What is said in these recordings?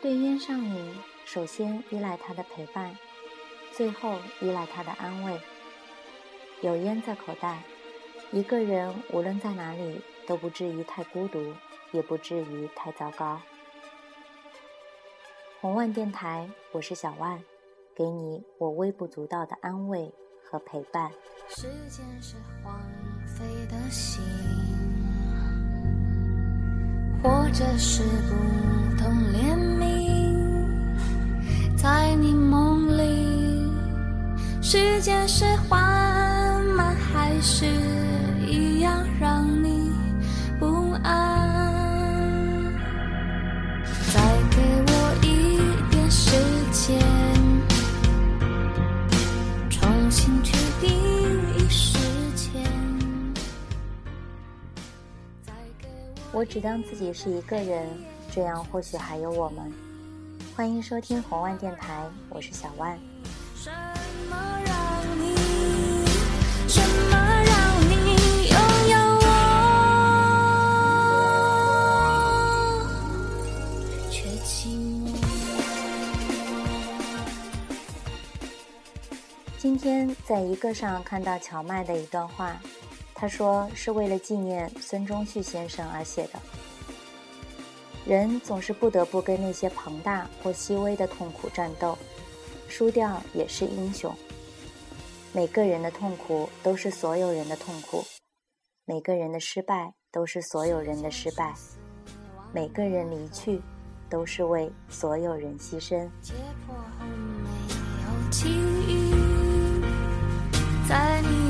对烟少女，首先依赖他的陪伴，最后依赖他的安慰。有烟在口袋，一个人无论在哪里都不至于太孤独，也不至于太糟糕。红万电台，我是小万，给你我微不足道的安慰和陪伴。时间是荒废的心，或者是不懂怜悯，在你梦里，时间是缓慢，还是一样让你不安？再给我一点时间，重新去定义时间。我只当自己是一个人，这样或许还有我们。欢迎收听红万电台，我是小万。什么让你，什么让你拥有我，却寂寞。今天在一个上看到荞麦的一段话，他说是为了纪念孙中旭先生而写的。人总是不得不跟那些庞大或细微的痛苦战斗，输掉也是英雄。每个人的痛苦都是所有人的痛苦，每个人的失败都是所有人的失败，每个人离去都是为所有人牺牲。解剖后没有，在你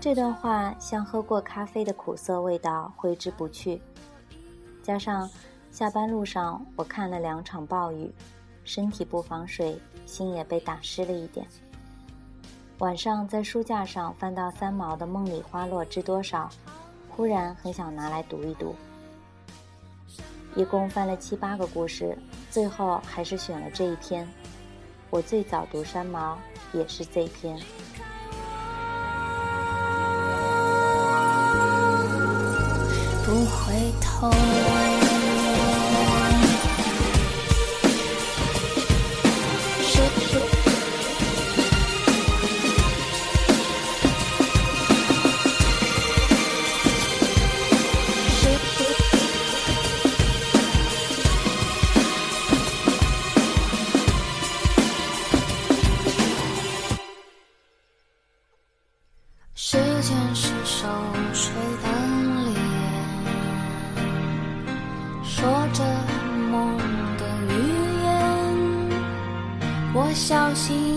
这段话像喝过咖啡的苦涩味道挥之不去，加上下班路上我看了两场暴雨，身体不防水，心也被打湿了一点。晚上在书架上翻到三毛的《梦里花落知多少》，忽然很想拿来读一读。一共翻了七八个故事，最后还是选了这一篇。我最早读三毛也是这篇。不回头时间是手吹的小心。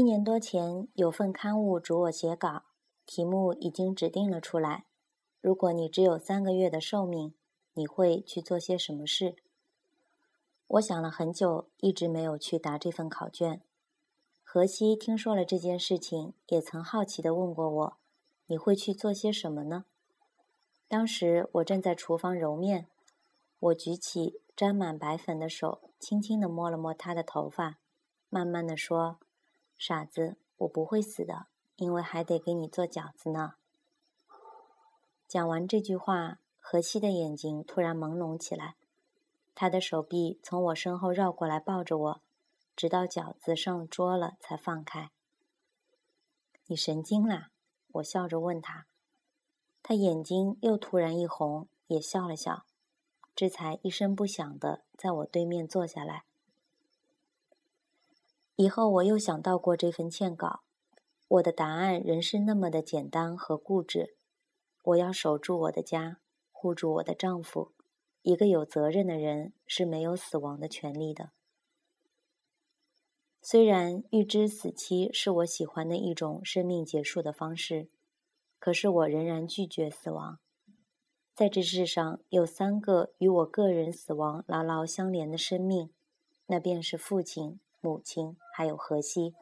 一年多前，有份刊物嘱我写稿，题目已经指定了出来。如果你只有三个月的寿命，你会去做些什么事？我想了很久，一直没有去答这份考卷。荷西听说了这件事情，也曾好奇地问过我：“你会去做些什么呢？”当时我正在厨房揉面，我举起沾满白粉的手，轻轻地摸了摸他的头发，慢慢地说：“傻子，我不会死的，因为还得给你做饺子呢。”讲完这句话，荷西的眼睛突然朦胧起来，他的手臂从我身后绕过来抱着我，直到饺子上桌了才放开。你神经啦？我笑着问他。他眼睛又突然一红，也笑了笑，这才一声不响的在我对面坐下来。以后我又想到过这份欠稿，我的答案仍是那么的简单和固执。我要守住我的家，护住我的丈夫。一个有责任的人是没有死亡的权利的。虽然预知死期是我喜欢的一种生命结束的方式，可是我仍然拒绝死亡。在这世上有三个与我个人死亡牢牢相连的生命，那便是父亲、母亲还有荷西。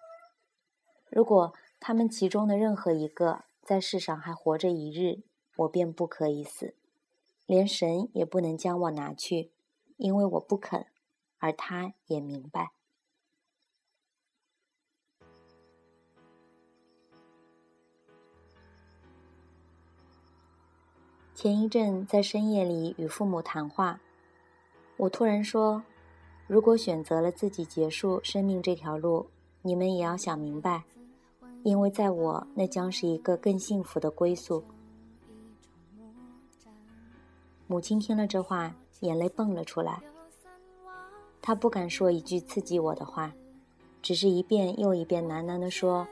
如果他们其中的任何一个在世上还活着一日，我便不可以死。连神也不能将我拿去，因为我不肯，而他也明白。前一阵在深夜里与父母谈话，我突然说：“如果选择了自己结束生命这条路，你们也要想明白，因为在我那将是一个更幸福的归宿。”母亲听了这话，眼泪蹦了出来。她不敢说一句刺激我的话，只是一遍又一遍喃喃地说：“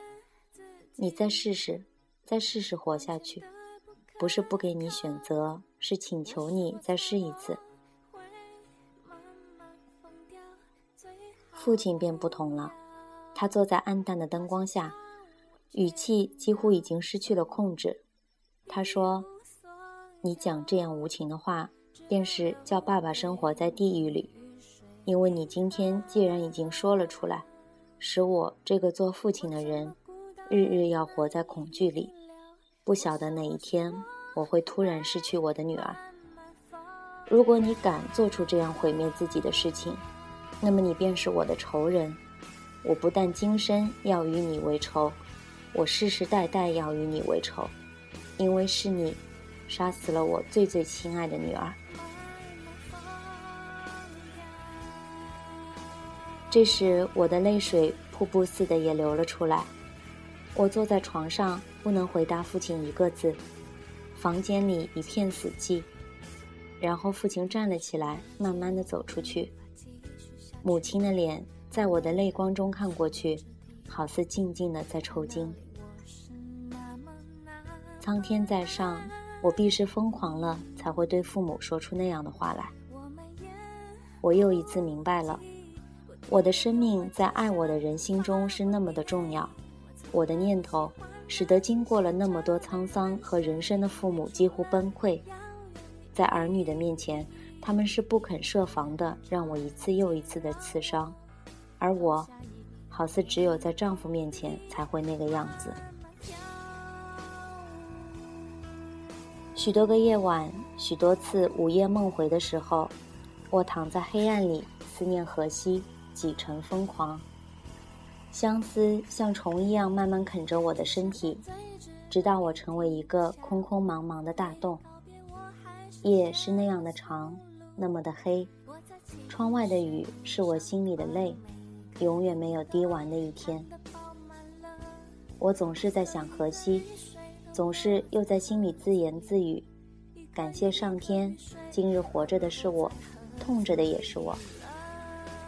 你再试试，再试试活下去。不是不给你选择，是请求你再试一次。”父亲便不同了，他坐在暗淡的灯光下，语气几乎已经失去了控制。他说。你讲这样无情的话，便是叫爸爸生活在地狱里，因为你今天既然已经说了出来，使我这个做父亲的人，日日要活在恐惧里，不晓得哪一天我会突然失去我的女儿。如果你敢做出这样毁灭自己的事情，那么你便是我的仇人。我不但今生要与你为仇，我世世代代要与你为仇，因为是你。杀死了我最最亲爱的女儿。这时，我的泪水瀑布似的也流了出来。我坐在床上，不能回答父亲一个字。房间里一片死寂。然后，父亲站了起来，慢慢的走出去。母亲的脸在我的泪光中看过去，好似静静的在抽筋。苍天在上。我必是疯狂了，才会对父母说出那样的话来。我又一次明白了，我的生命在爱我的人心中是那么的重要。我的念头使得经过了那么多沧桑和人生的父母几乎崩溃，在儿女的面前，他们是不肯设防的，让我一次又一次的刺伤，而我，好似只有在丈夫面前才会那个样子。许多个夜晚，许多次午夜梦回的时候，我躺在黑暗里，思念荷西，几成疯狂。相思像虫一样慢慢啃着我的身体，直到我成为一个空空茫茫的大洞。夜是那样的长，那么的黑，窗外的雨是我心里的泪，永远没有滴完的一天。我总是在想荷西。总是又在心里自言自语：“感谢上天，今日活着的是我，痛着的也是我。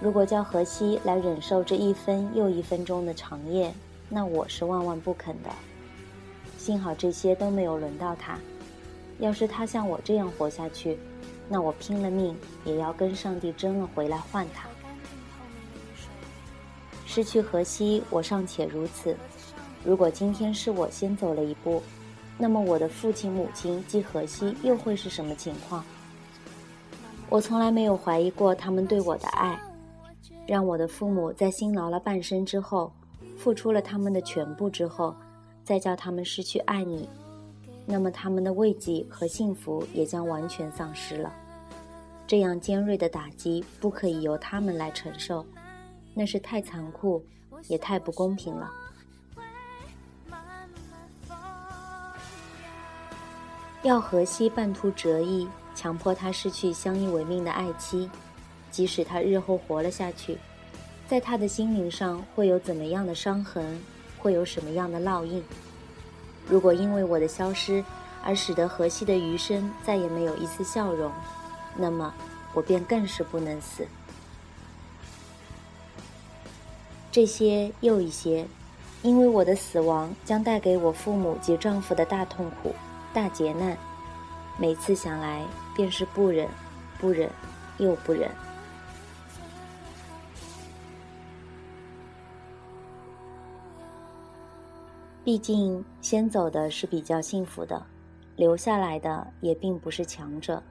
如果叫荷西来忍受这一分又一分钟的长夜，那我是万万不肯的。幸好这些都没有轮到他。要是他像我这样活下去，那我拼了命也要跟上帝争了回来换他。失去荷西，我尚且如此，如果今天是我先走了一步。”那么我的父亲、母亲及荷西又会是什么情况？我从来没有怀疑过他们对我的爱，让我的父母在辛劳了半生之后，付出了他们的全部之后，再叫他们失去爱你，那么他们的慰藉和幸福也将完全丧失了。这样尖锐的打击不可以由他们来承受，那是太残酷，也太不公平了。要荷西半途折翼，强迫他失去相依为命的爱妻，即使他日后活了下去，在他的心灵上会有怎么样的伤痕，会有什么样的烙印？如果因为我的消失而使得荷西的余生再也没有一丝笑容，那么我便更是不能死。这些又一些，因为我的死亡将带给我父母及丈夫的大痛苦、大劫难，每次想来便是不忍、不忍又不忍。毕竟，先走的是比较幸福的，留下来的也并不是强者。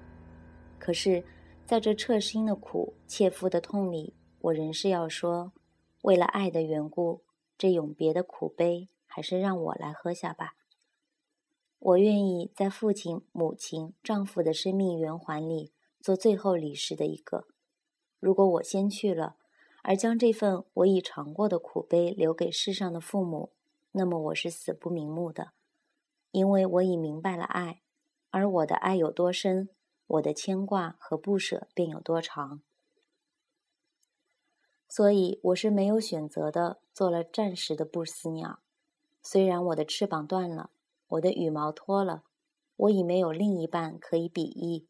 可是，在这彻心的苦、切肤的痛里，我仍是要说：为了爱的缘故，这永别的苦悲，还是让我来喝下吧。我愿意在父亲、母亲、丈夫的生命圆环里做最后离世的一个。如果我先去了，而将这份我已尝过的苦悲留给世上的父母，那么我是死不瞑目的，因为我已明白了爱，而我的爱有多深，我的牵挂和不舍便有多长。所以我是没有选择的，做了暂时的不死鸟。虽然我的翅膀断了，我的羽毛脱了，我已没有另一半可以比翼，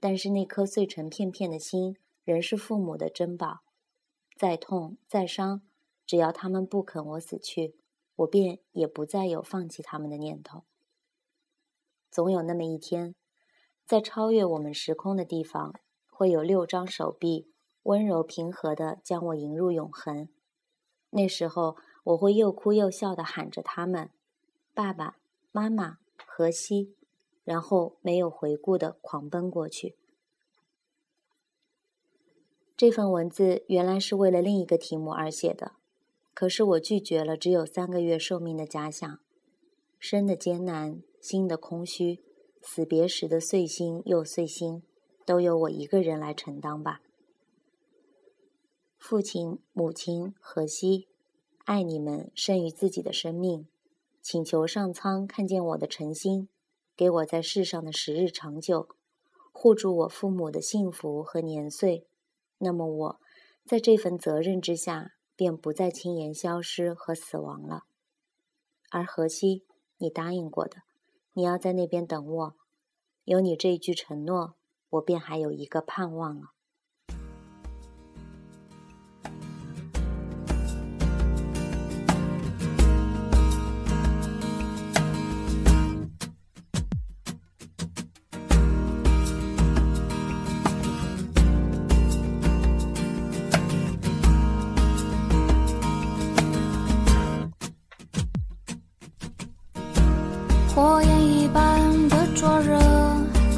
但是那颗碎成片片的心，仍是父母的珍宝。再痛再伤，只要他们不肯我死去。我便也不再有放弃他们的念头。总有那么一天，在超越我们时空的地方，会有六张手臂温柔平和地将我迎入永恒。那时候，我会又哭又笑地喊着他们：“爸爸妈妈，荷西。”然后没有回顾地狂奔过去。这份文字原来是为了另一个题目而写的。可是我拒绝了只有三个月寿命的假想，生的艰难，心的空虚，死别时的碎心又碎心，都由我一个人来承担吧。父亲、母亲，荷西，爱你们胜于自己的生命，请求上苍看见我的诚心，给我在世上的时日长久，护住我父母的幸福和年岁。那么我，在这份责任之下。便不再轻言消失和死亡了。而荷西，你答应过的，你要在那边等我。有你这一句承诺，我便还有一个盼望了。火焰一般的灼热，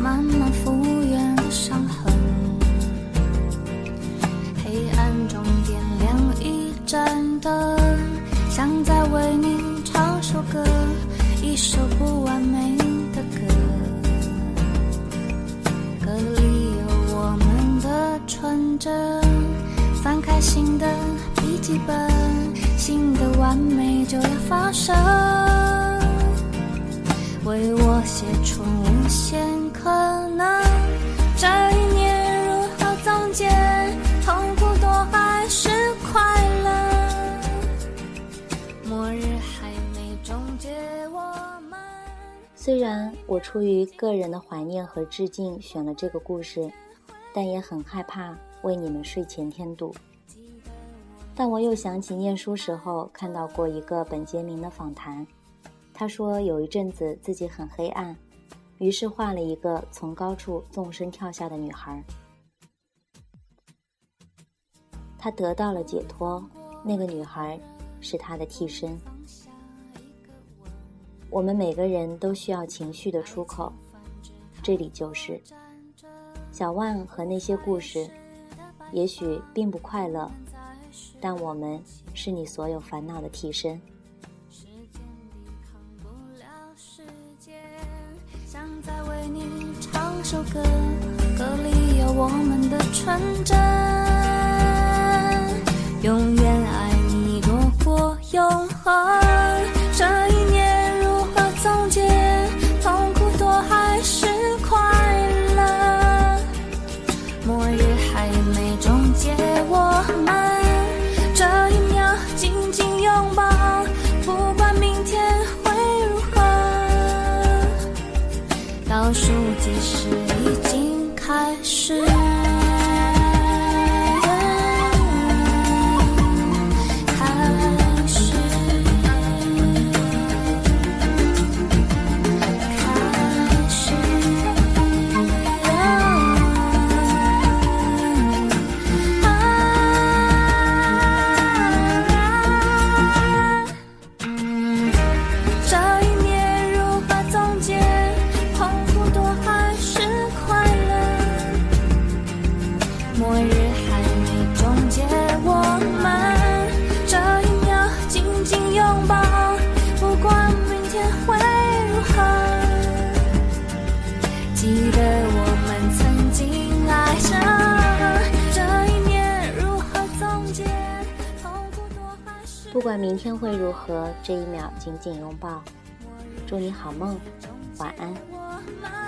慢慢复原的伤痕。黑暗中点亮一盏灯，想再为你唱首歌，一首不完美的歌。歌里有我们的纯真，翻开新的笔记本，新的完美就要发生。写出无限可能。这一年如何总结？痛苦多还是快乐？末日还没终结，我们。虽然我出于个人的怀念和致敬选了这个故事，但也很害怕为你们睡前添堵。但我又想起念书时候看到过一个本杰明的访谈。他说有一阵子自己很黑暗，于是画了一个从高处纵身跳下的女孩。他得到了解脱，那个女孩是他的替身。我们每个人都需要情绪的出口，这里就是小万和那些故事，也许并不快乐，但我们是你所有烦恼的替身。想再为你唱首歌，歌里有我们的纯真，永远爱你多过永恒。倒数计时已经。开始。不管明天会如何，这一秒紧紧拥抱。祝你好梦，晚安。